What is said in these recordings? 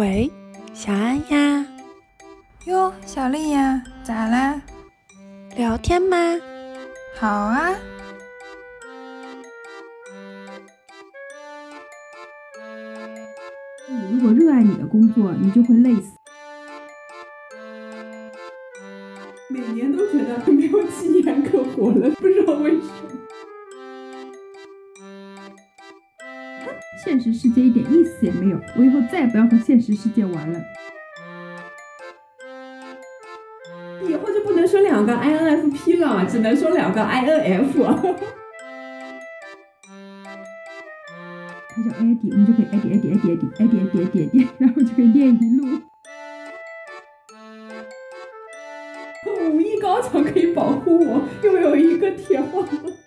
喂，小安呀。哟，小丽呀，咋啦？聊天吗？好啊。你如果热爱你的工作，你就会累死。每年都觉得没有几年可活了，不知道为什么。现实世界一点意思也没有，我以后再也不要和现实世界玩了。以后就不能说两个 INFP 了，只能说两个 INF。他叫 Eddie，我们就可以 Eddie Eddie Eddie Eddie Eddie Eddie Eddie，然后就可以练一路。武艺高强可以保护我，又有一个铁环。因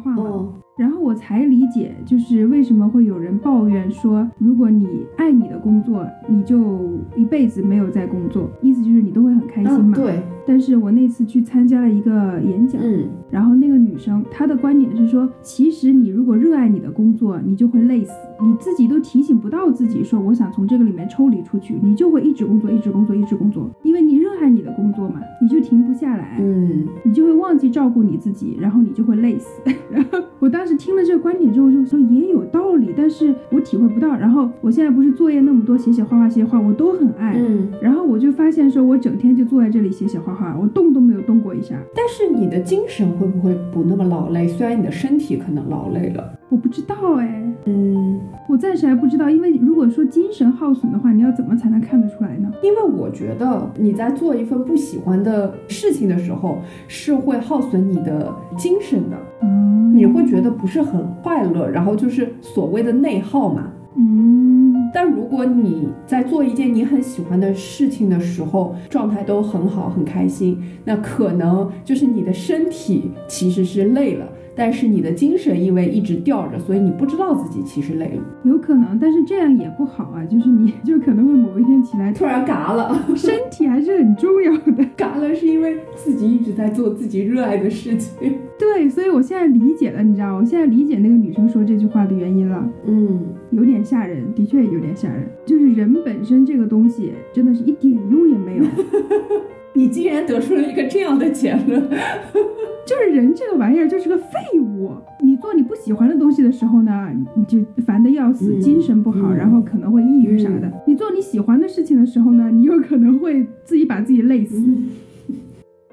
画画嘛，然后我才理解，就是为什么会有人抱怨说，如果你爱你的工作，你就一辈子没有在工作，意思就是你都会很开心嘛。对。但是我那次去参加了一个演讲，嗯，然后那个女生她的观点是说，其实你如果热爱你的工作，你就会累死，你自己都提醒不到自己说我想从这个里面抽离出去，你就会一直工作，一直工作，一直工作，因为你热爱你的工作嘛，你就停不下来，嗯，你就会忘记照顾你自己，然后你就会累死。然 后我当时听了这个观点之后就说也有道理，但是我体会不到。然后我现在不是作业那么多，写写画画，写写画我都很爱，嗯，然后我就发现说我整天就坐在这里写写画画，我动都没有动过一下。但是你的精神会不会不那么劳累？虽然你的身体可能劳累了，我不知道哎，嗯，我暂时还不知道，因为如果说精神耗损的话，你要怎么才能看得出来呢？因为我觉得你在做一份不喜欢的事情的时候，是会耗损你的精神的，嗯，你会觉得不是很快乐，然后就是所谓的内耗嘛。嗯，但如果你在做一件你很喜欢的事情的时候，状态都很好，很开心，那可能就是你的身体其实是累了。但是你的精神因为一直吊着，所以你不知道自己其实累了，有可能，但是这样也不好啊，就是你就可能会某一天起来突然嘎了，身体还是很重要的，嘎了是因为自己一直在做自己热爱的事情。对，所以我现在理解了，你知道，我现在理解那个女生说这句话的原因了，嗯，有点吓人，的确有点吓人，就是人本身这个东西真的是一点用也没有。你竟然得出了一个这样的结论，就是人这个玩意儿就是个废物。你做你不喜欢的东西的时候呢，你就烦得要死，嗯精神不好，嗯然后可能会抑郁啥的。你做你喜欢的事情的时候呢，你有可能会自己把自己累死。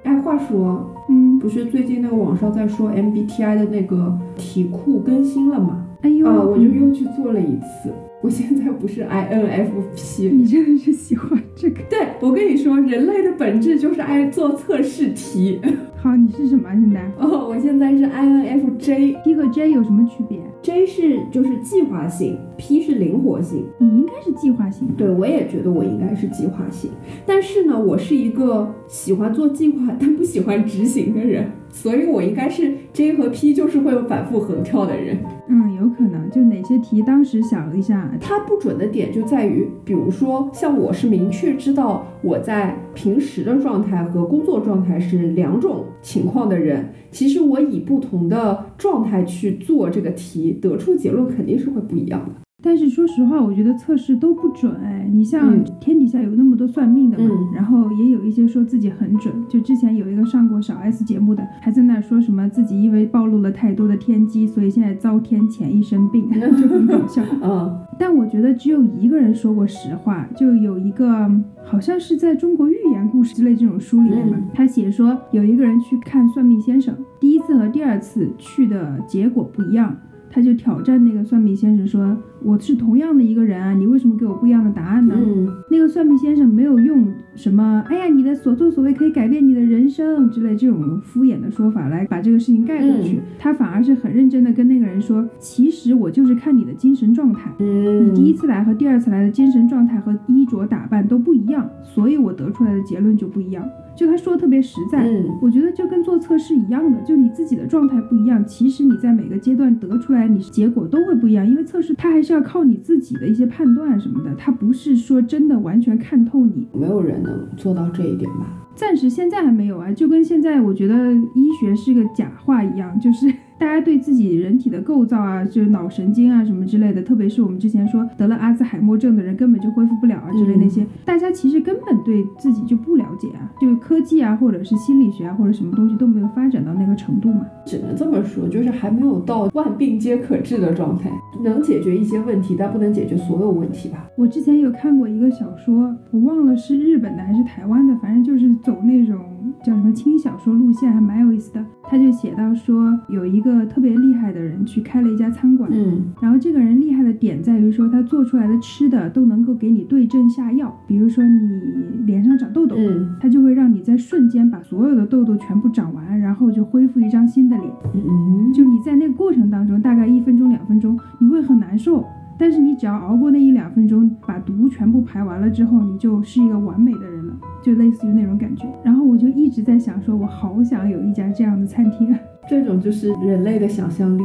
哎，话说，嗯，不是最近那个网上在说 MBTI 的那个题库更新了吗？哎呦，啊，我就又去做了一次。我现在不是 INFP，你真的是喜欢这个。对我跟你说，人类的本质就是爱做测试题。好，你是什么现在哦，我现在是 INFJ。？P 和 J 有什么区别？J 是就是计划性，P 是灵活性。你应该是计划性。对，我也觉得我应该是计划性，但是呢，我是一个喜欢做计划但不喜欢执行的人，所以我应该是 J 和 P 就是会反复横跳的人。嗯，有可能。就哪些题当时想了一下，它不准的点就在于，比如说像我是明确知道我在平时的状态和工作状态是两种情况的人，其实我以不同的状态去做这个题，得出结论肯定是会不一样的。但是说实话，我觉得测试都不准哎。你像嗯天底下有那么多算命的嘛，嗯然后也有一些说自己很准。就之前有一个上过小 S 节目的，还在那儿说什么自己因为暴露了太多的天机，所以现在遭天谴一身病，就很搞笑。嗯但我觉得只有一个人说过实话，就有一个好像是在中国寓言故事之类这种书里面吧，嗯他写说有一个人去看算命先生，第一次和第二次去的结果不一样。他就挑战那个算命先生说：“我是同样的一个人啊，你为什么给我不一样的答案呢？”嗯那个算命先生没有用什么“哎呀，你的所作所为可以改变你的人生”之类这种敷衍的说法来把这个事情盖过去，嗯他反而是很认真的跟那个人说：“其实我就是看你的精神状态，嗯你第一次来和第二次来的精神状态和衣着打扮都不一样，所以我得出来的结论就不一样。”就他说的特别实在，嗯我觉得就跟做测试一样的，就你自己的状态不一样，其实你在每个阶段得出来，你结果都会不一样，因为测试它还是要靠你自己的一些判断什么的，他不是说真的完全看透你。没有人能做到这一点吧？暂时现在还没有啊，就跟现在我觉得医学是个假话一样，就是大家对自己人体的构造啊，就是脑神经啊什么之类的，特别是我们之前说得了阿兹海默症的人根本就恢复不了啊之类那些，大家其实根本对自己就不了解啊，就是科技啊或者是心理学啊或者什么东西都没有发展到那个程度嘛。只能这么说，就是还没有到万病皆可治的状态，能解决一些问题，但不能解决所有问题吧。我之前有看过一个小说，我忘了是日本的还是台湾的，反正就是走那种叫什么轻小说路线，还蛮有意思的。他就写到说，有一个特别厉害的人去开了一家餐馆，嗯然后这个人厉害的点在于说，他做出来的吃的都能够给你对症下药。比如说你脸上长痘痘，嗯他就会让你在瞬间把所有的痘痘全部长完，然后就恢复一张新的脸。嗯，就你在那个过程当中，大概一分钟两分钟，你会很难受，但是你只要熬过那一两分钟，把毒全部排完了之后，你就是一个完美的人了，就类似于那种感觉。然后我就一直在想，说我好想有一家这样的餐厅啊。这种就是人类的想象力，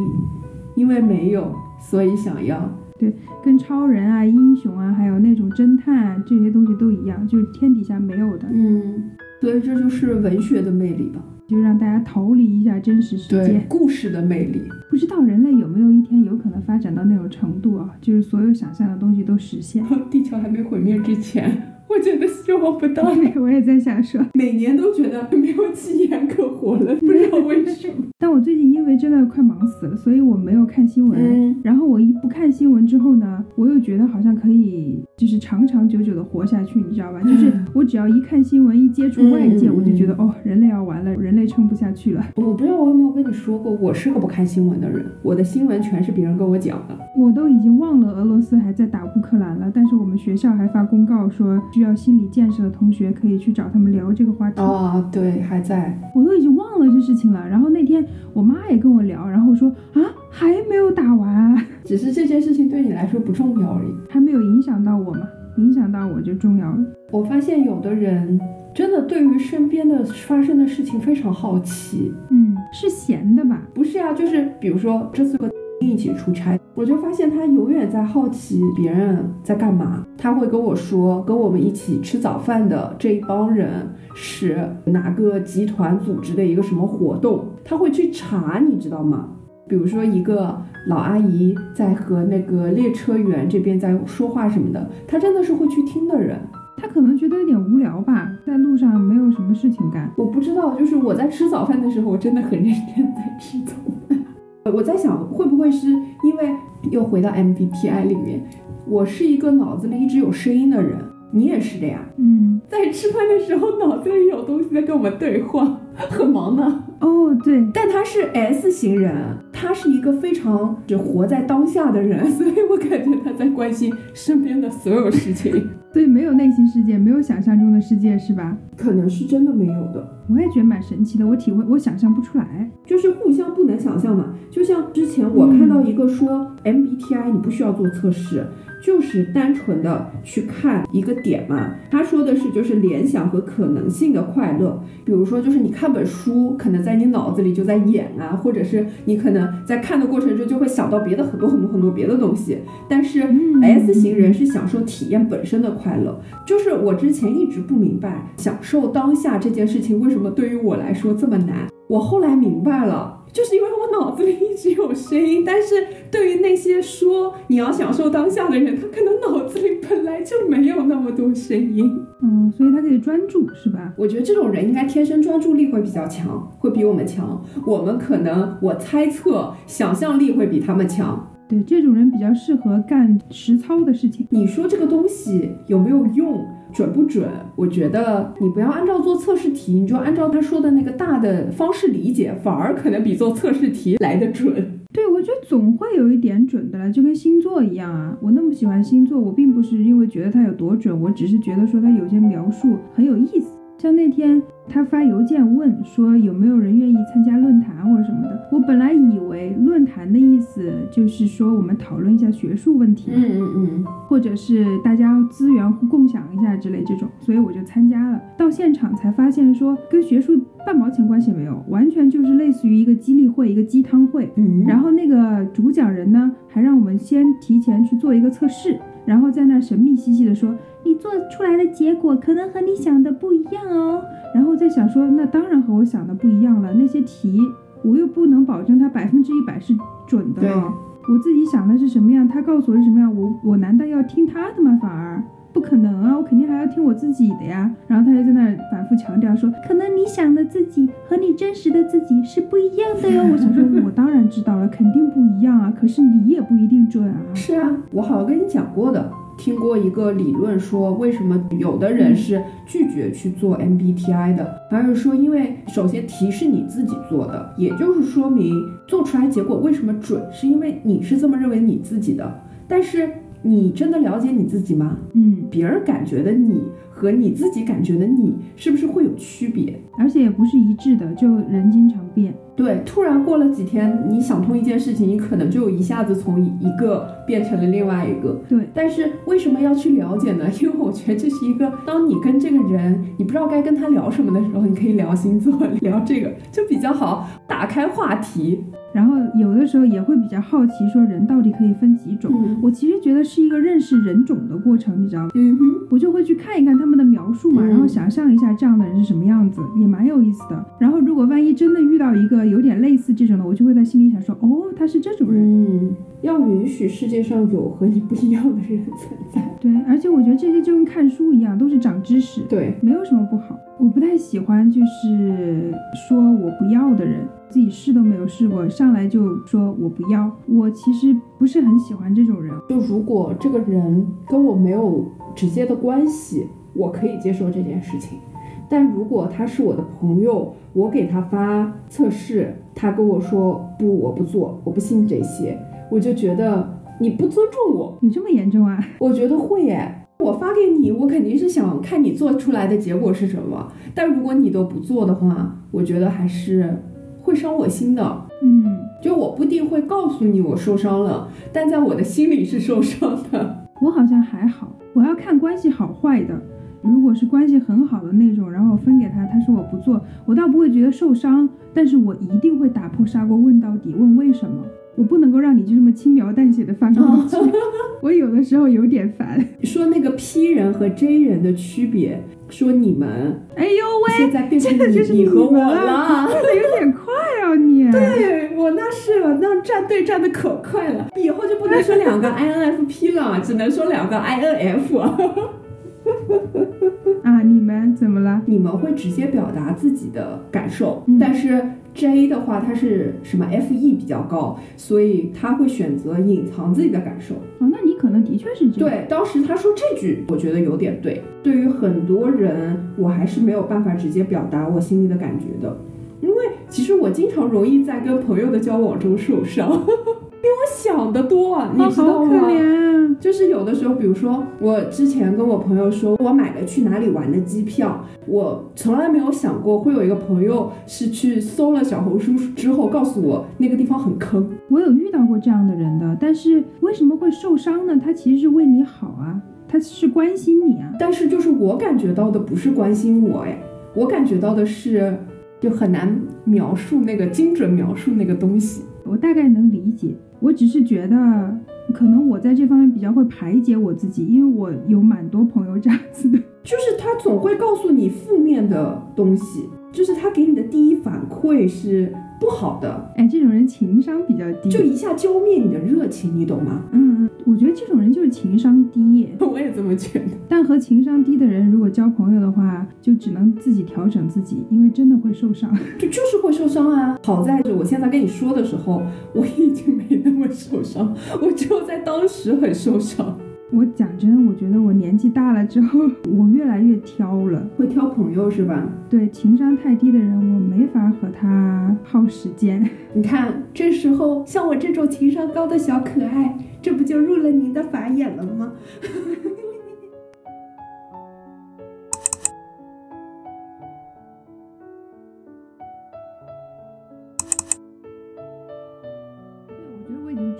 因为没有，所以想要。对跟超人啊、英雄啊，还有那种侦探啊这些东西都一样，就是天底下没有的，嗯，所以这就是文学的魅力吧。就让大家逃离一下真实世界。故事的魅力。不知道人类有没有一天有可能发展到那种程度啊，就是所有想象的东西都实现。地球还没毁灭之前，我觉得希望不大。对，我也在想说，每年都觉得没有几年可活了，不知道为什么。但我最近因为真的快忙死了，所以我没有看新闻。嗯然后我一不看新闻之后呢，我又觉得好像可以就是长长久久的活下去，你知道吧？就是我只要一看新闻，一接触外界，嗯我就觉得哦，人类要完了，人类撑不下去了。我不知道我有没有跟你说过，我是个不看新闻的人，我的新闻全是别人跟我讲的。我都已经忘了俄罗斯还在打乌克兰了，但是我们学校还发公告说，需要心理建设的同学可以去找他们聊这个话题。啊，对，还在。我都已经忘了这事情了。然后那天我妈也跟我聊，然后说啊，还没有打完，只是这件事情对你来说不重要而已。还没有影响到我嘛，影响到我就重要了。我发现有的人真的对于身边的发生的事情非常好奇。嗯，是闲的吧？不是呀、就是比如说这次和一起出差，我就发现他永远在好奇别人在干嘛。他会跟我说，跟我们一起吃早饭的这一帮人是哪个集团组织的一个什么活动，他会去查，你知道吗？比如说一个老阿姨在和那个列车员这边在说话什么的，他真的是会去听的人。他可能觉得有点无聊吧，在路上没有什么事情干。我不知道，就是我在吃早饭的时候，我真的很认真在吃早饭。我在想，会不会是因为又回到 MBTI 里面，我是一个脑子里一直有声音的人，你也是的呀。嗯，在吃饭的时候，脑子里有东西在跟我们对话，很忙呢。哦，对，但他是 S 型人，他是一个非常只活在当下的人，所以我感觉他在关心身边的所有事情，所以没有内心世界，没有想象中的世界，是吧？可能是真的没有的。我也觉得蛮神奇的，我体会，我想象不出来。就是互相不能想象嘛。就像之前我看到一个说 MBTI 你不需要做测试，就是单纯的去看一个点嘛。他说的是就是联想和可能性的快乐，比如说就是你看本书，可能在你脑子里就在演啊，或者是你可能在看的过程中就会想到别的很多很多很多别的东西。但是嗯 S 型人是享受体验本身的快乐，就是我之前一直不明白享受当下这件事情为什么对于我来说这么难，我后来明白了。就是因为我脑子里一直有声音，但是对于那些说你要享受当下的人，他可能脑子里本来就没有那么多声音。嗯，所以他可以专注，是吧？我觉得这种人应该天生专注力会比较强，会比我们强。我们可能，我猜测想象力会比他们强。对，这种人比较适合干实操的事情。你说这个东西有没有用，准不准？我觉得你不要按照做测试题，你就按照他说的那个大的方式理解，反而可能比做测试题来的准。对，我觉得总会有一点准的了，就跟星座一样啊。我那么喜欢星座，我并不是因为觉得它有多准，我只是觉得说它有些描述很有意思。像那天他发邮件问说有没有人愿意参加论坛或者什么的，我本来以为论坛的意思就是说我们讨论一下学术问题，嗯嗯嗯，或者是大家资源共享一下之类这种，所以我就参加了。到现场才发现说跟学术半毛钱关系没有，完全就是类似于一个激励会、一个鸡汤会。嗯然后那个主讲人呢，还让我们先提前去做一个测试，然后在那神秘兮兮的说，你做出来的结果可能和你想的不一样哦。然后在想说，那当然和我想的不一样了，那些题我又不能保证它百分之一百是准的对。我自己想的是什么样，他告诉我是什么样，我我难道要听他的吗？反而不可能啊，我肯定还要听我自己的呀。然后他就在那儿反复强调说，可能你想的自己和你真实的自己是不一样的哟。我想说，我当然知道了，肯定不一样啊。可是你也不一定准啊。是啊，我好像跟你讲过的，听过一个理论说，为什么有的人是拒绝去做 MBTI 的，还是说，因为首先题是你自己做的，也就是说明做出来结果为什么准，是因为你是这么认为你自己的，但是你真的了解你自己吗？嗯，别人感觉的你和你自己感觉的你，是不是会有区别？而且也不是一致的，就人经常变。对，突然过了几天，你想通一件事情，你可能就一下子从一个变成了另外一个。对，但是为什么要去了解呢？因为我觉得这是一个，当你跟这个人，你不知道该跟他聊什么的时候，你可以聊星座，聊这个就比较好，打开话题。然后有的时候也会比较好奇，说人到底可以分几种？嗯我其实觉得是一个认识人种的过程，你知道吗？嗯哼，我就会去看一看他们的描述嘛，嗯然后想象一下这样的人是什么样子，也蛮有意思的。然后如果万一真的遇到一个有点类似这种的，我就会在心里想说，哦，他是这种人。嗯，要允许世界上有和你不一样的人存在。对，而且我觉得这些就跟看书一样，都是长知识，对，没有什么不好。我不太喜欢就是说我不要的人，自己试都没有试过，上来就说我不要。我其实不是很喜欢这种人。就如果这个人跟我没有直接的关系，我可以接受这件事情。但如果他是我的朋友，我给他发测试，他跟我说不，我不做，我不信这些，我就觉得你不尊重我。你这么严重啊？我觉得会耶。我发给你，我肯定是想看你做出来的结果是什么。但如果你都不做的话，我觉得还是会伤我心的。嗯，就我不一定会告诉你我受伤了，但在我的心里是受伤的。我好像还好，我要看关系好坏的。如果是关系很好的那种，然后分给他，他说我不做，我倒不会觉得受伤，但是我一定会打破砂锅问到底，问为什么。我不能够让你就这么轻描淡写的翻过去，我有的时候有点烦。说那个 P 人和 J 人的区别，说你们哎呦喂，现在变成你和我们了，了。跳的有点快啊你。对我那是那站队站的可快了，以后就不能说两个 INFP 了，只能说两个 INF。啊，你们怎么了？你们会直接表达自己的感受，嗯但是 J 的话，它是什么 FE 比较高，所以他会选择隐藏自己的感受。哦，那你可能的确是这样。对，当时他说这句，我觉得有点对。对于很多人，我还是没有办法直接表达我心里的感觉的，因为其实我经常容易在跟朋友的交往中受伤，比我想的多，啊你哦，知道吗？好可怜啊。就是有的时候，比如说我之前跟我朋友说，我买了去哪里玩的机票，我从来没有想过会有一个朋友是去搜了小红书之后告诉我那个地方很坑。我有遇到过这样的人的，但是为什么会受伤呢？他其实是为你好啊，他是关心你啊。但是就是我感觉到的不是关心我，哎，我感觉到的是就很难描述那个精准描述那个东西。我大概能理解，我只是觉得可能我在这方面比较会排解我自己，因为我有蛮多朋友这样子的。就是他总会告诉你负面的东西，就是他给你的第一反馈是不好的，哎，这种人情商比较低。就一下浇灭你的热情，你懂吗？嗯，嗯，我觉得这种人就是情商低。我也这么觉得。但和情商低的人如果交朋友的话，就只能自己调整自己，因为真的会受伤。就就是会受伤啊！好在是我现在跟你说的时候，我已经没那么受伤，我只有在当时很受伤。我讲真，我觉得我年纪大了之后，我越来越挑了。会挑朋友是吧？对情商太低的人，我没法和他耗时间。你看，这时候像我这种情商高的小可爱，这不就入了您的法眼了吗？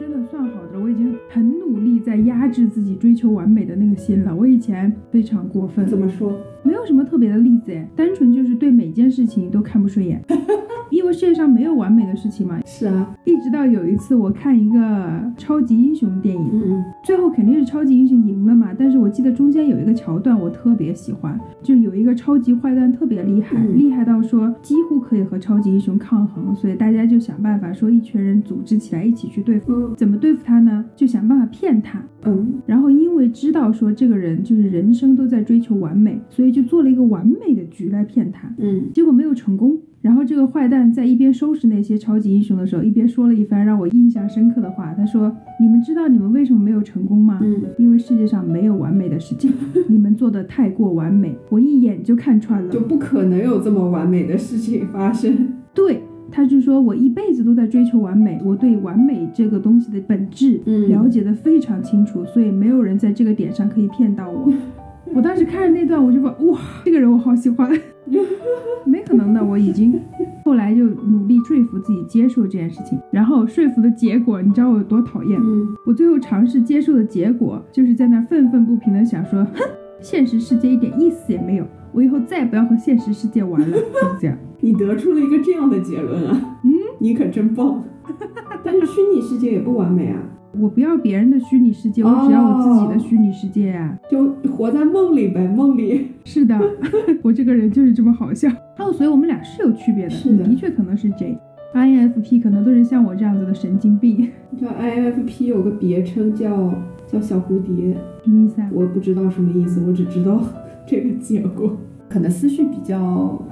真的算好的了，我已经很努力力在压制自己追求完美的那个心了。我以前非常过分，怎么说？没有什么特别的例子哎，单纯就是对每件事情都看不顺眼，因为世界上没有完美的事情嘛。是啊，一直到有一次我看一个超级英雄电影，嗯最后肯定是超级英雄赢了嘛。但是我记得中间有一个桥段我特别喜欢，就有一个超级坏蛋特别厉害，嗯厉害到说几乎可以和超级英雄抗衡，所以大家就想办法说一群人组织起来一起去对付。嗯怎么对付他呢？就想办法骗他。嗯然后因为知道说这个人就是人生都在追求完美，所以就做了一个完美的局来骗他。嗯结果没有成功。然后这个坏蛋在一边收拾那些超级英雄的时候，一边说了一番让我印象深刻的话。他说：“你们知道你们为什么没有成功吗？嗯因为世界上没有完美的事情，你们做的太过完美，我一眼就看穿了。就不可能有这么完美的事情发生。对，他就说我一辈子都在追求完美，我对完美这个东西的本质嗯了解的非常清楚，所以没有人在这个点上可以骗到我。我当时看着那段，我就说哇，这个人我好喜欢。没可能的，我已经后来就努力说服自己接受这件事情，然后说服的结果，你知道我有多讨厌？嗯我最后尝试接受的结果，就是在那愤愤不平的想说，哼，现实世界一点意思也没有，我以后再也不要和现实世界玩了，就是这样。你得出了一个这样的结论啊？嗯，你可真棒。但是虚拟世界也不完美啊，我不要别人的虚拟世界，我只要我自己的虚拟世界啊。就活在梦里呗，梦里。是的，我这个人就是这么好笑。哦，所以我们俩是有区别的，是的的确可能是 J。INFP 可能都是像我这样子的神经病，叫 INFP 有个别称叫叫小蝴蝶，什么意思啊？我不知道什么意思，我只知道这个结果，可能思绪比较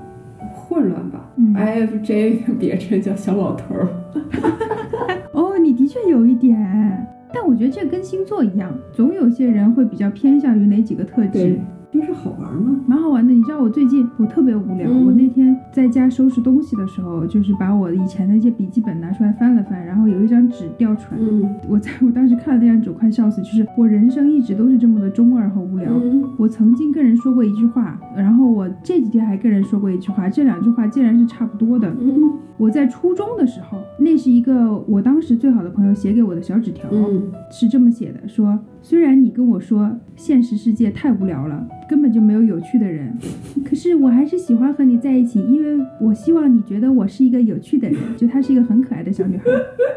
混乱吧。嗯 IFJ 的别称叫小老头儿。哦，的确有一点，但我觉得这跟星座一样，总有些人会比较偏向于哪几个特质对。，就是好玩吗。蛮好玩的，你知道我最近我特别无聊，嗯我那天在家收拾东西的时候，就是把我以前的一些笔记本拿出来翻了翻，然后有一张纸掉出来，嗯我在 我当时看了那张纸，我快笑死，就是我人生一直都是这么的中二和无聊。嗯我曾经跟人说过一句话，然后我这几天还跟人说过一句话，这两句话竟然是差不多的。嗯我在初中的时候，那是一个我当时最好的朋友写给我的小纸条，嗯是这么写的：说虽然你跟我说现实世界太无聊了，根本就没有有趣的人，可是我还是喜欢和你在一起，因为我希望你觉得我是一个有趣的人。就她是一个很可爱的小女孩，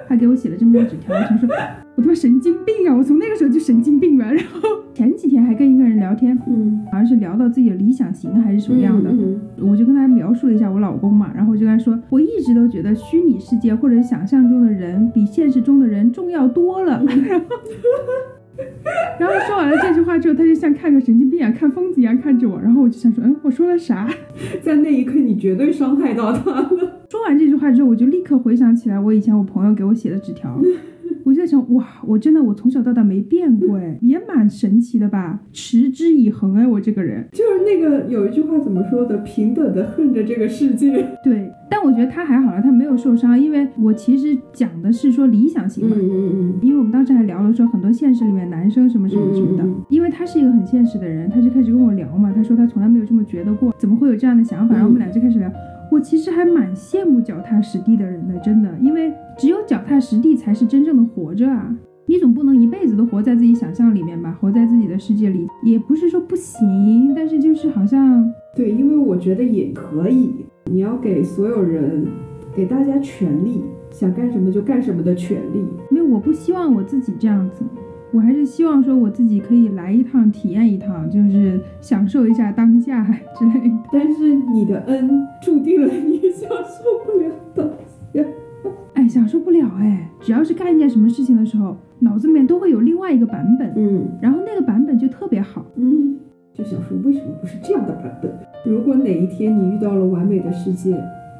她给我写了这么多纸条，我想说，我他妈神经病啊！我从那个时候就神经病了。然后 前几天还跟一个人聊天，嗯，好像是聊到自己的理想型还是什么样的，嗯我就跟他描述了一下我老公嘛，然后我就跟他说，我一直都觉得虚拟世界或者想象中的人比现实中的人重要多了。然后，然后说完了这句话之后，他就像看个神经病一样，看疯子一样看着我。然后我就想说，嗯，我说了啥？在那一刻你绝对伤害到他了。说完这句话之后，我就立刻回想起来我以前我朋友给我写的纸条。我就在想，哇，我真的我从小到大没变过哎，也蛮神奇的吧？持之以恒哎，我这个人。就是那个有一句话怎么说的？平等的恨着这个世界。对，但我觉得他还好了，他没有受伤，因为我其实讲的是说理想型嘛。嗯嗯嗯因为我们当时还聊了说很多现实里面男生什么什么什么的，嗯嗯嗯因为他是一个很现实的人，他就开始跟我聊嘛，他说他从来没有这么觉得过，怎么会有这样的想法？嗯然后我们俩就开始聊。我其实还蛮羡慕脚踏实地的人的，真的，因为只有脚踏实地才是真正的活着啊！你总不能一辈子都活在自己想象里面吧，活在自己的世界里，也不是说不行，但是就是好像对，因为我觉得也可以。你要给所有人，给大家权利，想干什么就干什么的权利。因为我不希望我自己这样子，我还是希望说我自己可以来一趟，体验一趟，就是享受一下当下之类的。但是你的恩注定了你享受不了当下。哎，享受不了哎！只要是干一件什么事情的时候，脑子里面都会有另外一个版本，嗯然后那个版本就特别好。嗯，就想说为什么不是这样的版本？如果哪一天你遇到了完美的世界，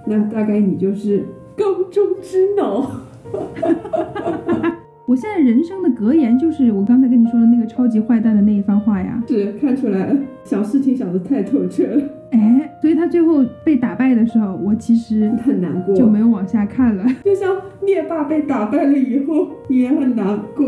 那大概你就是缸中之脑。我现在人生的格言就是我刚才跟你说的那个超级坏蛋的那一番话呀。是看出来了，想事情想得太透彻了，哎，所以他最后被打败的时候，我其实很难过。就没有往下看了，就像灭霸被打败了以后，你也很难过。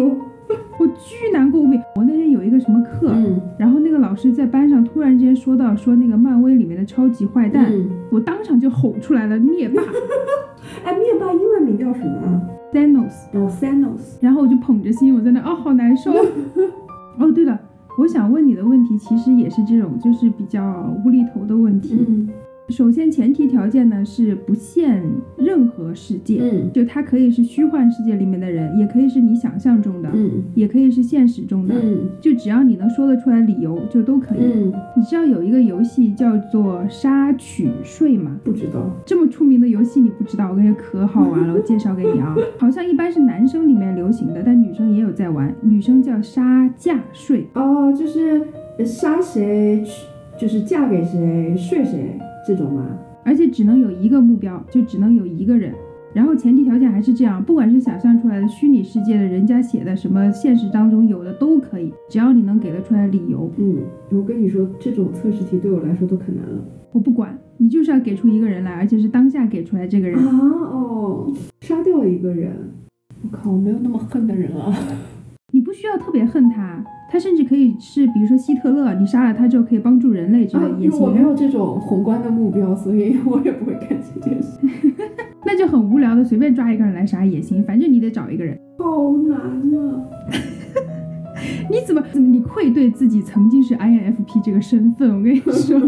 我巨难过无比。我那天有一个什么课，嗯然后那个老师在班上突然之间说到说那个漫威里面的超级坏蛋，嗯，我当场就吼出来了灭霸。哎，灭霸英文名叫什么啊？Thanos，哦，Thanos，然后我就捧着心，我在那哦，好难受。哦，对了，我想问你的问题其实也是这种，就是比较无厘头的问题。嗯首先，前提条件呢是不限任何世界，嗯就它可以是虚幻世界里面的人，也可以是你想象中的，嗯也可以是现实中的，嗯就只要你能说得出来理由，就都可以。嗯，你知道有一个游戏叫做杀取税吗？不知道。这么出名的游戏你不知道？我跟你说可好玩了，我介绍给你啊。好像一般是男生里面流行的，但女生也有在玩。女生叫杀嫁税，哦，就是杀谁，就是嫁给谁，睡谁这种吗？而且只能有一个目标，就只能有一个人。然后前提条件还是这样，不管是想象出来的虚拟世界的人家写的什么，现实当中有的都可以，只要你能给得出来理由，嗯，我跟你说，这种测试题对我来说都可难了。我不管，你就是要给出一个人来，而且是当下给出来这个人。啊哦，杀掉一个人，我靠，我没有那么恨的人啊。你不需要特别恨他，他甚至可以是，比如说希特勒，你杀了他之后可以帮助人类之类啊也我没有这种宏观的目标，所以 我也不会干这件事。那就很无聊的，随便抓一个人来杀也行，反正你得找一个人。好难啊！你怎么怎么你愧对自己曾经是 INFP 这个身份？我跟你说，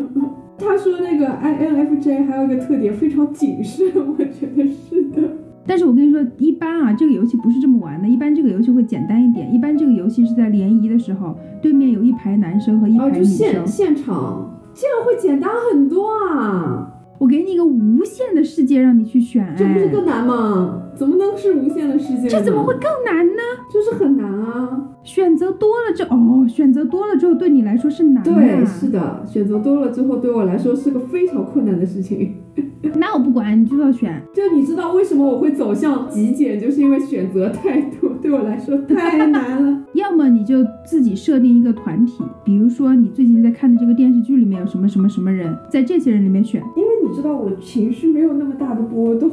他说那个 INFJ 还有一个特点非常谨慎，我觉得是的。但是我跟你说，一般啊，这个游戏不是这么玩的。一般这个游戏会简单一点。一般这个游戏是在联谊的时候，对面有一排男生和一哦，排女就现生。现场，这样会简单很多啊！我给你一个无限的世界让你去选，这不是哎更难吗？怎么能是无限的世界？这怎么会更难呢？就是很难啊！选择多了之哦，选择多了之后对你来说是难的。对，是的，选择多了之后，对我来说是个非常困难的事情。那我不管，你就要选。就你知道为什么我会走向极简，就是因为选择太多，对我来说太难了。要么你就自己设定一个团体，比如说你最近在看的这个电视剧里面有什么什么什么人，在这些人里面选。因为你知道我情绪没有那么大的波动。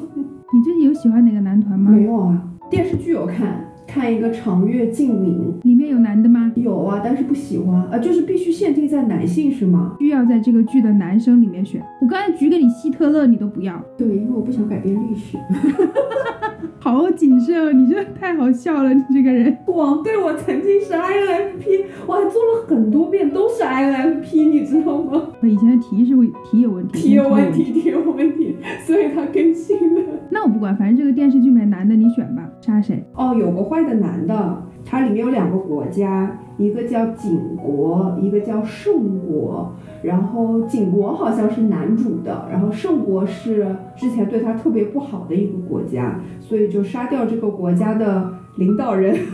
你最近有喜欢哪个男团吗？没有啊，电视剧有看，看一个长月烬明，里面有男的吗？有啊，但是不喜欢啊，就是必须限定在男性是吗？需要在这个剧的男生里面选。我刚才举给你希特勒，你都不要，对，因为我不想改变历史。好谨慎哦！你真的太好笑了，你这个人。网对我曾经是 INFP，我还做了很多遍都是 INFP，你知道吗？我以前的题是会题有问题，题有问题。题，题有问题，所以它更新了。那我不管，反正这个电视剧里面男的你选吧，杀谁？哦，有个坏的男的，它里面有两个国家，一个叫景国，一个叫圣国。然后景国好像是男主的，然后圣国是之前对他特别不好的一个国家，所以就杀掉这个国家的领导人。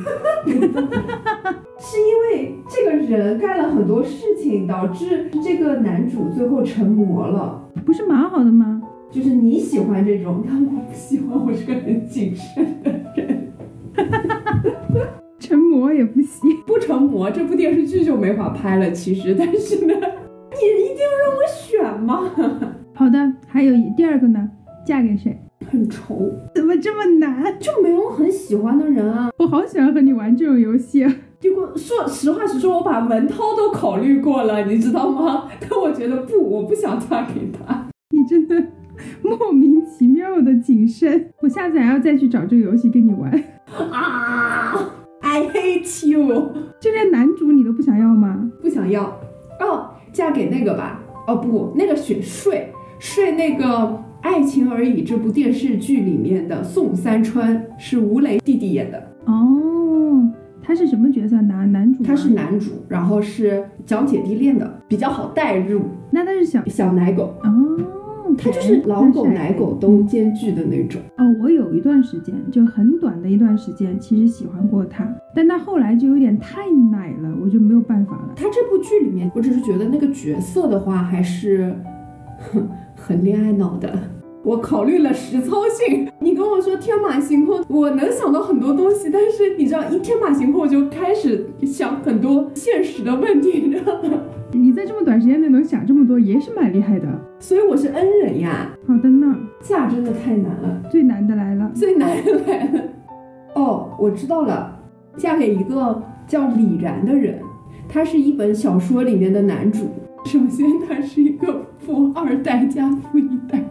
是因为这个人干了很多事情，导致这个男主最后成魔了。不是蛮好的吗？就是你喜欢这种，但我不喜欢，我是个很谨慎的人。成魔也不行。不成魔，这部电视剧就没法拍了。其实，但是呢，你一定要让我选吗？好的，还有第二个呢，嫁给谁？很愁，怎么这么难？就没有很喜欢的人啊。我好喜欢和你玩这种游戏啊！结果说实话实说，我把文涛都考虑过了，你知道吗？但我觉得不，我不想嫁给他。你真的 莫名其妙的谨慎。我下次还要再去找这个游戏跟你玩。啊，I hate you，就连男主你都不想要吗？不想要。哦，嫁给那个吧。哦不，那个选睡睡那个《爱情而已》这部电视剧里面的宋三川是吴磊弟弟演的。哦，他是什么角色？男男主吗？他是男主，然后是讲姐弟恋的，比较好代入。那他是小小奶狗，哦，他就是老狗奶狗都兼具的那种。哦，我有一段时间，就很短的一段时间，其实喜欢过他，但他后来就有点太奶了，我就没有办法了。他这部剧里面，我只是觉得那个角色的话，还是哼很恋爱脑的。我考虑了实操性，你跟我说天马行空，我能想到很多东西，但是你知道，一天马行空我就开始想很多现实的问题，你知道吗？你在这么短时间内能想这么多，也是蛮厉害的。所以我是恩人呀，好的呢，嫁真的太难了。最难的来了。最难的来了。哦，我知道了，嫁给一个叫李然的人，他是一本小说里面的男主。首先，他是一个富二代加富一代，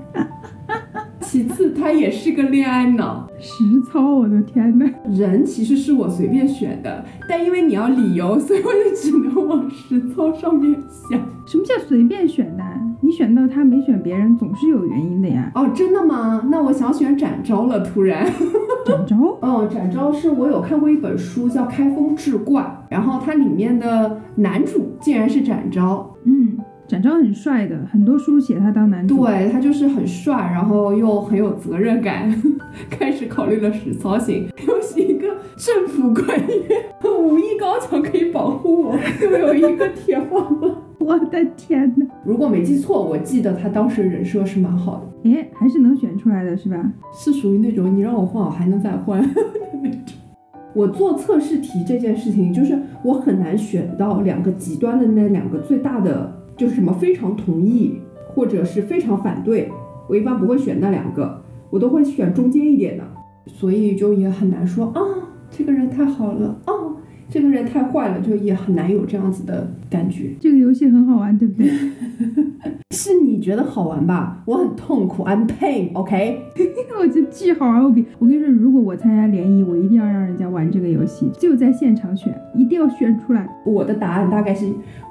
其次他也是个恋爱脑。实操，我的天呐！人其实是我随便选的，但因为你要理由，所以我就只能往实操上面想。什么叫随便选的？你选到他没选别人，总是有原因的呀。哦，真的吗？那我想选展昭了，突然。展昭？哦，展昭是我有看过一本书叫《开封志怪》，然后它里面的男主竟然是展昭。嗯，展昭很帅的，很多书写他当男主。对他就是很帅，然后又很有责任感，开始考虑了实操性，又是一个政府官员，武艺高强，可以保护我，又有一个铁饭碗。我的天呐！如果没记错，我记得他当时人设是蛮好的，诶，还是能选出来的是吧？是属于那种你让我换我还能再换的那种。我做测试题这件事情，就是我很难选到两个极端的那两个最大的，就是什么非常同意或者是非常反对，我一般不会选那两个，我都会选中间一点的，所以就也很难说啊，这个人太好了啊。这个人太坏了，就也很难有这样子的感觉。这个游戏很好玩，对不对？是你觉得好玩吧？我很痛苦，I'm pain，OK？我觉得巨好玩无比。我跟你说，如果我参加联谊，我一定要让人家玩这个游戏，就在现场选，一定要选出来。我的答案大概是：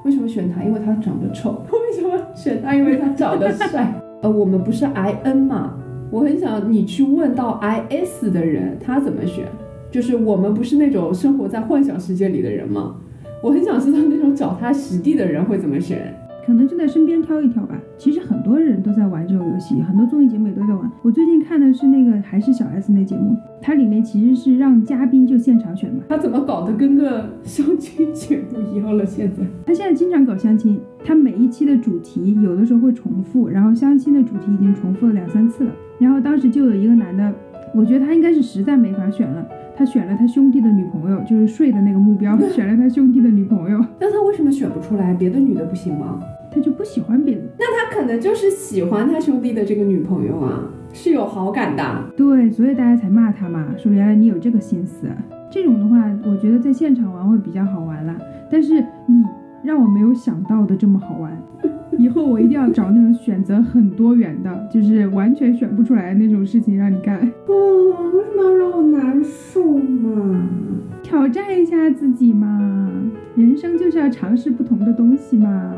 为什么选他？因为他长得丑。为什么选他？因为他长得帅。呃，我们不是 I N 嘛？我很想你去问到 I S 的人，他怎么选？就是我们不是那种生活在幻想世界里的人吗？我很想知道那种脚踏实地的人会怎么选，可能就在身边挑一挑吧。其实很多人都在玩这种游戏，很多综艺节目也都在玩。我最近看的是那个还是小 S 那节目，它里面其实是让嘉宾就现场选嘛。他怎么搞得跟个相亲节目一样了？现在他现在经常搞相亲，他每一期的主题有的时候会重复，然后相亲的主题已经重复了两三次了。然后当时就有一个男的，我觉得他应该是实在没法选了。他选了他兄弟的女朋友，就是睡的那个目标，选了他兄弟的女朋友。那他为什么选不出来别的女的不行吗？他就不喜欢别的。那他可能就是喜欢他兄弟的这个女朋友啊，是有好感的。对，所以大家才骂他嘛，说原来你有这个心思。这种的话，我觉得在现场玩会比较好玩啦。但是你让我没有想到的这么好玩。以后我一定要找那种选择很多元的，就是完全选不出来的那种事情让你干。不，为什么要让我难受嘛？挑战一下自己嘛，人生就是要尝试不同的东西嘛。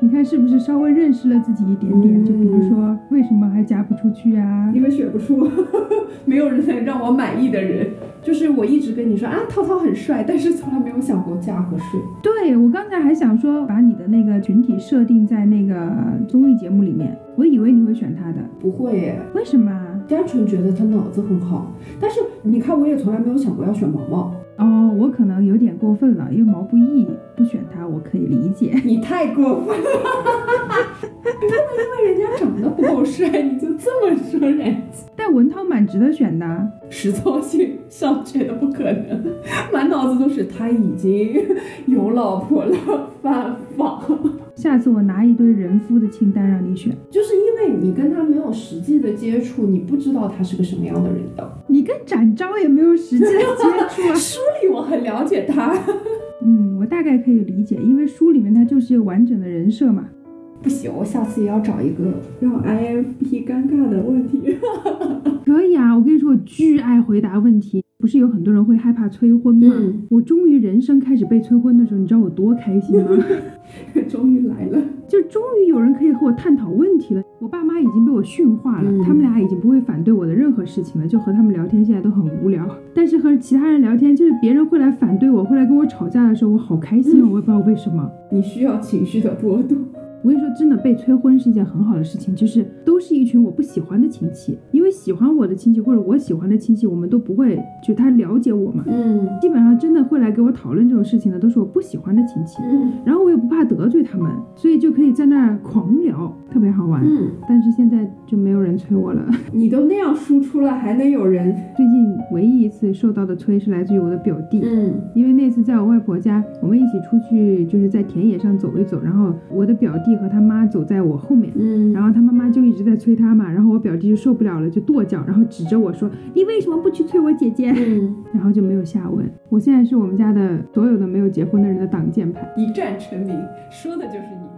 你看是不是稍微认识了自己一点点？就比如说，为什么还嫁不出去呀？因为选不出，没有人能让我满意的人。就是我一直跟你说啊，涛涛很帅，但是从来没有想过嫁和睡。对我刚才还想说，把你的那个群体设定在那个综艺节目里面，我以为你会选他的。不会耶？为什么？单纯觉得他脑子很好。但是你看，我也从来没有想过要选毛毛。哦，我可能有点过分了，因为毛不易不选他，我可以理解。你太过分了，真的因为人家长得不够帅，你就这么说人家？但文涛蛮值得选的，实操性上觉得不可能，满脑子都是他已经有老婆了，犯法。下次我拿一堆人夫的清单让你选，就是因为你跟他没有实际的接触，你不知道他是个什么样的人的。你跟展昭也没有实际的接触啊，书里我很了解他。嗯，我大概可以理解，因为书里面他就是一个完整的人设嘛。不行，我下次也要找一个让 INFP 尴尬的问题。可以啊，我跟你说，我巨爱回答问题。不是有很多人会害怕催婚吗？我终于人生开始被催婚的时候，你知道我多开心吗？终于来了，就终于有人可以和我探讨问题了。我爸妈已经被我驯化了，他们俩已经不会反对我的任何事情了，就和他们聊天现在都很无聊。但是和其他人聊天，就是别人会来反对我，会来跟我吵架的时候，我好开心啊！我也不知道为什么。你需要情绪的波动。我跟你说，真的被催婚是一件很好的事情，就是都是一群我不喜欢的亲戚，因为喜欢我的亲戚或者我喜欢的亲戚，我们都不会就他了解我嘛，嗯，基本上真的会来给我讨论这种事情的，都是我不喜欢的亲戚，嗯，然后我也不怕得罪他们，所以就可以在那儿狂聊，特别好玩，嗯，但是现在就没有人催我了，你都那样输出了，还能有人？最近唯一一次受到的催是来自于我的表弟，嗯，因为那次在我外婆家，我们一起出去就是在田野上走一走，然后我的表弟和他妈走在。在我后面，嗯，然后他妈妈就一直在催他嘛，然后我表弟就受不了了，就跺脚，然后指着我说：“你为什么不去催我姐姐？”嗯，然后就没有下文。我现在是我们家的所有的没有结婚的人的挡箭牌，一战成名，说的就是你。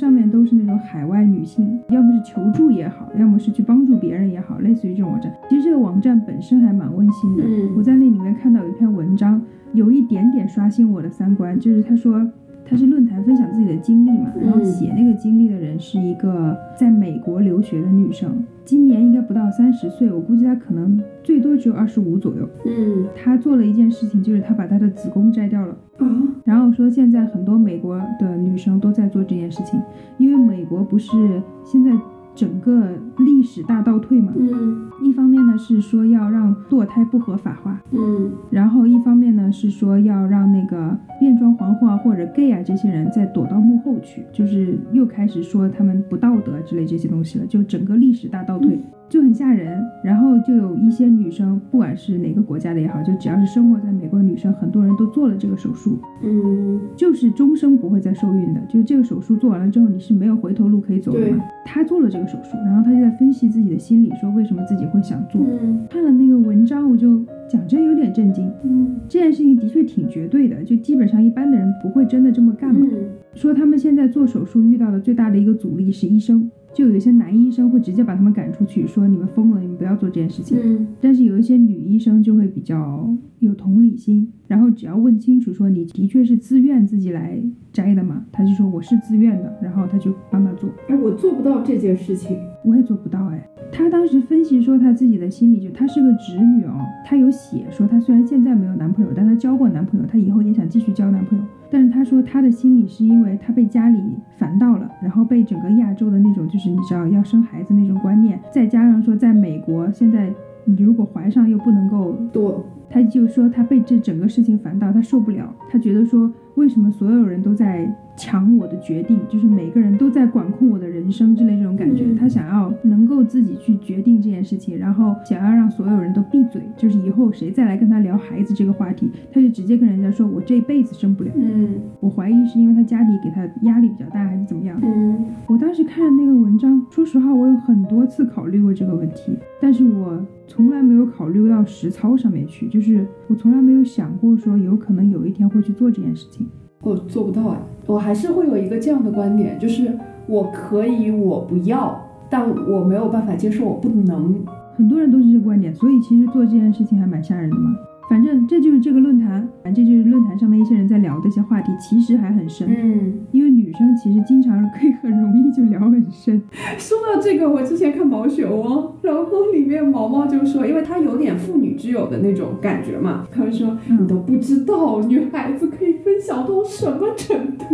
上面都是那种海外女性，要么是求助也好，要么是去帮助别人也好，类似于这种网站。其实这个网站本身还蛮温馨的。嗯我在那里面看到有一篇文章，有一点点刷新我的三观，就是他说他是论坛分享自己的经历嘛，然后嗯写那个经历的人是一个在美国留学的女生，今年应该不到三十岁，我估计她可能最多只有二十五左右。嗯她做了一件事情，就是她把她的子宫摘掉了。啊，然后说现在很多美国的女生都在做这件事情，因为美国不是现在整个历史大倒退嘛，嗯一方面呢是说要让堕胎不合法化，嗯然后一方面呢是说要让那个变装皇后啊或者 gay 啊这些人再躲到幕后去，就是又开始说他们不道德之类这些东西了，就整个历史大倒退。就很吓人，然后就有一些女生，不管是哪个国家的也好，就只要是生活在美国的女生，很多人都做了这个手术。嗯就是终生不会再受孕的，就是这个手术做完了之后，你是没有回头路可以走的嘛。她做了这个手术，然后他就在分析自己的心理，说为什么自己会想做。嗯看了那个文章，我就讲真有点震惊。嗯这件事情的确挺绝对的，就基本上一般的人不会真的这么干嘛。嗯说他们现在做手术遇到的最大的一个阻力是医生，就有一些男医生会直接把他们赶出去，说你们疯了，你们不要做这件事情。嗯但是有一些女医生就会比较有同理心，然后只要问清楚说你的确是自愿自己来摘的嘛，他就说我是自愿的，然后他就帮他做。哎，我做不到这件事情。我也做不到哎。他当时分析说他自己的心理，就她是个直女哦，她有写说她虽然现在没有男朋友，但她交过男朋友，她以后也想继续交男朋友。但是他说他的心理是因为他被家里烦到了，然后被整个亚洲的那种就是你知道要生孩子那种观念，再加上说在美国现在你如果怀上又不能够多，他就说他被这整个事情烦到，他受不了，他觉得说为什么所有人都在抢我的决定，就是每个人都在管控我的人生之类这种感觉。嗯他想要能够自己去决定这件事情，然后想要让所有人都闭嘴，就是以后谁再来跟他聊孩子这个话题，他就直接跟人家说我这辈子生不了。嗯我怀疑是因为他家里给他压力比较大，还是怎么样？嗯我当时看那个文章，说实话，我有很多次考虑过这个问题，但是我从来没有考虑到实操上面去，就是我从来没有想过说有可能有一天会去做这件事情。我做不到哎，我还是会有一个这样的观点，就是我可以，我不要，但我没有办法接受我不能。很多人都是这个观点，所以其实做这件事情还蛮吓人的嘛。反正这就是这个论坛，这就是论坛上面一些人在聊的一些话题，其实还很深。嗯，因为女生其实经常可以很容易就聊很深。说到这个，我之前看毛血旺，然后里面毛毛就说，因为她有点妇女之友的那种感觉嘛，他就说嗯你都不知道女孩子可以分享到什么程度。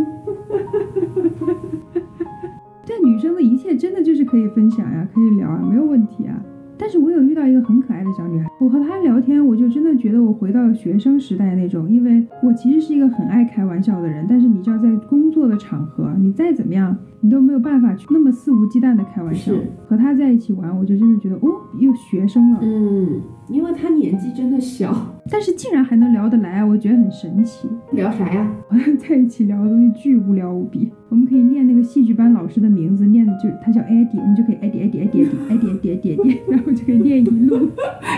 但女生的一切真的就是可以分享呀，可以聊啊，没有问题啊。但是我有遇到一个很可爱的小女孩，我和她聊天，我就真的觉得我回到了学生时代那种，因为我其实是一个很爱开玩笑的人，但是你知道，在工作的场合，你再怎么样，你都没有办法去，那么肆无忌惮的开玩笑。和他在一起玩，我就真的觉得，哦，又学生了。嗯。因为他年纪真的小，但是竟然还能聊得来，我觉得很神奇。聊啥呀？在一起聊的东西巨无聊无比。我们可以念那个戏剧班老师的名字，念的就是他叫 Eddie，我们就可以 Eddie Eddie Eddie Eddie Eddie，然后就可以念一路。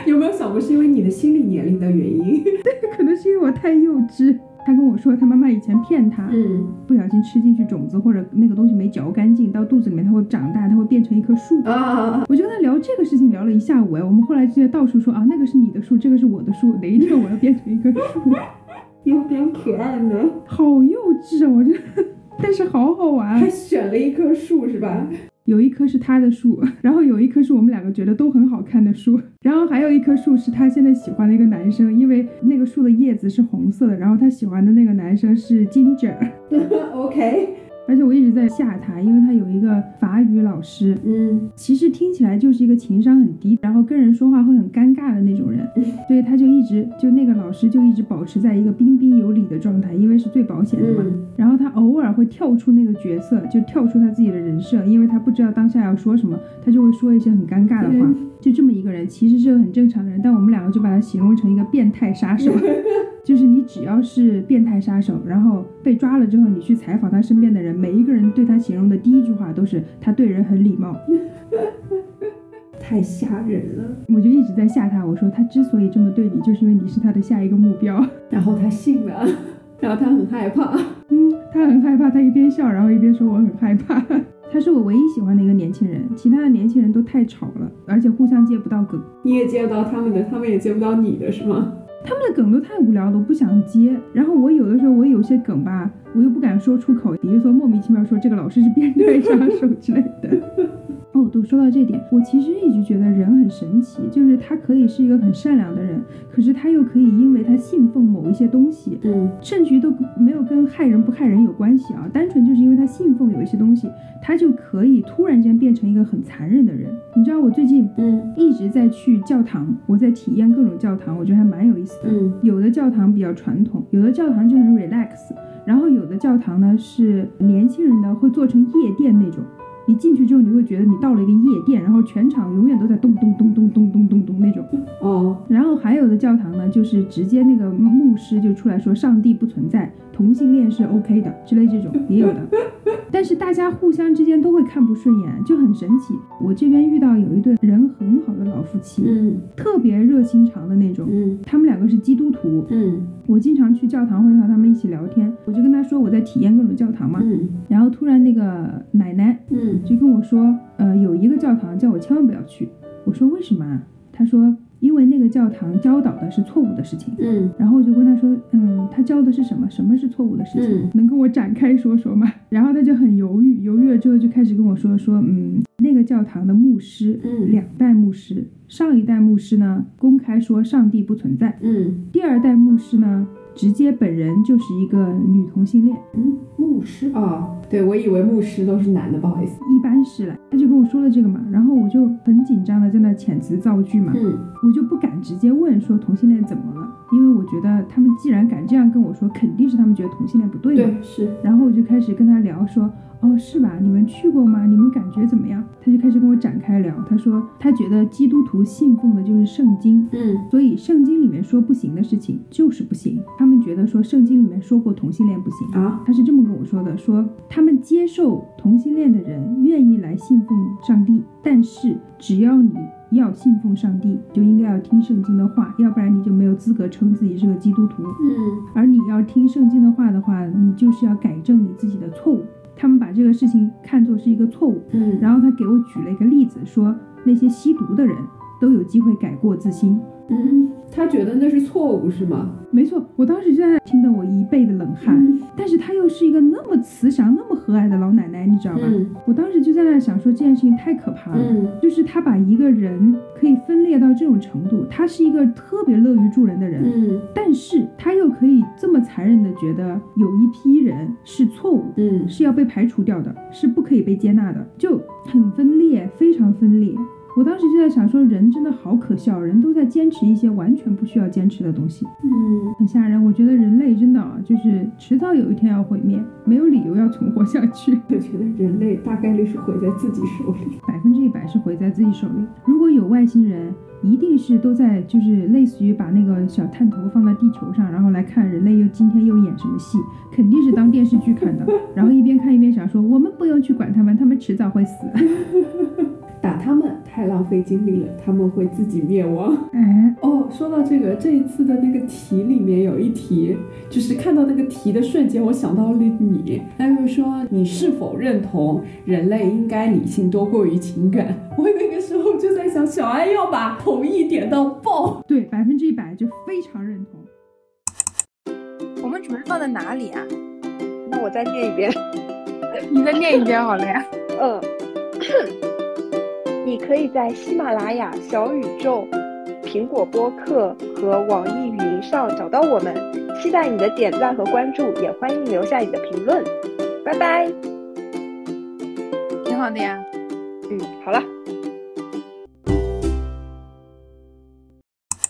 有没有想过是因为你的心理年龄的原因？对，可能是因为我太幼稚。他跟我说，他妈妈以前骗他，嗯不小心吃进去种子或者那个东西没嚼干净，到肚子里面它会长大，它会变成一棵树。啊！我就跟他聊这个事情聊了一下午哎，我们后来就在到处说啊，那个是你的树，这个是我的树，哪一天我要变成一棵树，有点可爱呢。好幼稚啊！我觉得，但是好好玩。他选了一棵树是吧？有一棵是他的树，然后有一棵是我们两个觉得都很好看的树，然后还有一棵树是他现在喜欢的一个男生，因为那个树的叶子是红色的，然后他喜欢的那个男生是 Ginger，OK，而且我一直在吓他，因为他有一个法语老师，嗯其实听起来就是一个情商很低，然后跟人说话会很尴尬的那种人，所以他就一直就那个老师就一直保持在一个彬彬有礼的状态，因为是最保险的嘛。嗯然后他偶尔会跳出那个角色，就跳出他自己的人设，因为他不知道当下要说什么，他就会说一些很尴尬的话。嗯就这么一个人，其实是个很正常的人，但我们两个就把他形容成一个变态杀手。就是你只要是变态杀手，然后被抓了之后，你去采访他身边的人，每一个人对他形容的第一句话都是他对人很礼貌。太吓人了。我就一直在吓他，我说他之所以这么对你，就是因为你是他的下一个目标。然后他信了，然后他很害怕。嗯，他很害怕，他一边笑，然后一边说我很害怕。他是我唯一喜欢的一个年轻人，其他的年轻人都太吵了，而且互相接不到梗。你也接不到他们的，他们也接不到你的，是吗？他们的梗都太无聊了，我不想接。然后我有的时候我有些梗吧，我又不敢说出口，比如说莫名其妙说这个老师是变态杀手之类的。哦，都说到这点，我其实一直觉得人很神奇，就是他可以是一个很善良的人，可是他又可以因为他信奉某一些东西，嗯，甚至于都没有跟害人不害人有关系啊，单纯就是因为他信奉有一些东西，他就可以突然间变成一个很残忍的人。你知道我最近嗯一直在去教堂，我在体验各种教堂，我觉得还蛮有意思的。嗯有的教堂比较传统，有的教堂就很 relax，然后有的教堂呢是年轻人呢会做成夜店那种。你进去之后，你会觉得你到了一个夜店，然后全场永远都在咚咚咚咚咚咚咚咚那种。哦，然后还有的教堂呢，就是直接那个牧师就出来说上帝不存在，同性恋是 OK 的之类这种也有的。但是大家互相之间都会看不顺眼，就很神奇。我这边遇到有一对人很好的老夫妻，嗯特别热心肠的那种。嗯他们两个是基督徒，嗯我经常去教堂会和他们一起聊天，我就跟他说我在体验各种教堂嘛。嗯然后突然那个奶奶嗯就跟我说，呃，有一个教堂叫我千万不要去。我说为什么啊？他说因为那个教堂教导的是错误的事情。嗯然后我就跟他说，嗯，他教的是什么？什么是错误的事情？嗯能跟我展开说说吗？然后他就很犹豫，犹豫了之后就开始跟我说说，嗯，那个教堂的牧师，嗯两代牧师，上一代牧师呢公开说上帝不存在，嗯第二代牧师呢直接本人就是一个女同性恋，嗯，牧师啊，对我以为牧师都是男的，不好意思。一般是了。他就跟我说了这个嘛，然后我就很紧张的在那遣词造句嘛，嗯我就不敢直接问说同性恋怎么了，因为我觉得他们既然敢这样跟我说，肯定是他们觉得同性恋不对嘛。对是，然后我就开始跟他聊说，哦，是吧？你们去过吗？你们感觉怎么样？他就开始跟我展开聊，他说他觉得基督徒信奉的就是圣经，嗯所以圣经里面说不行的事情就是不行。他们觉得说圣经里面说过同性恋不行。啊，他是这么跟我说的：说他们接受同性恋的人愿意来信奉上帝，但是只要你要信奉上帝，就应该要听圣经的话，要不然你就没有资格称自己是个基督徒。嗯而你要听圣经的话的话，你就是要改正你自己的错误。他们把这个事情看作是一个错误，嗯然后他给我举了一个例子，说那些吸毒的人都有机会改过自新。嗯，他觉得那是错误是吗？没错，我当时就在那听得我一背的冷汗。嗯但是她又是一个那么慈祥、那么和蔼的老奶奶，你知道吧？嗯我当时就在那想说，这件事情太可怕了。嗯就是她把一个人可以分裂到这种程度，她是一个特别乐于助人的人，嗯但是她又可以这么残忍的觉得有一批人是错误，嗯是要被排除掉的，是不可以被接纳的，就很分裂，非常分裂。我当时就在想说，人真的好可笑，人都在坚持一些完全不需要坚持的东西。嗯很吓人。我觉得人类真的啊，就是迟早有一天要毁灭，没有理由要存活下去。我觉得人类大概率是毁在自己手里。百分之一百是毁在自己手里。如果有外星人，一定是都在就是类似于把那个小探头放在地球上，然后来看人类又今天又演什么戏，肯定是当电视剧看的。然后一边看一边想说，我们不用去管他们，他们迟早会死。打他们太浪费精力了，他们会自己灭亡。哎，哦，说到这个，这一次的那个题里面有一题，就是看到那个题的瞬间，我想到了你。那就是说，你是否认同人类应该理性多过于情感？我那个时候就在想，小安要把同意点到爆。对，百分之一百就非常认同。我们准备放在哪里啊？那我再念一遍。你再念一遍好了呀。嗯，你可以在喜马拉雅、小宇宙、苹果播客和网易云上找到我们。期待你的点赞和关注，也欢迎留下你的评论。拜拜。挺好的呀。嗯，好了。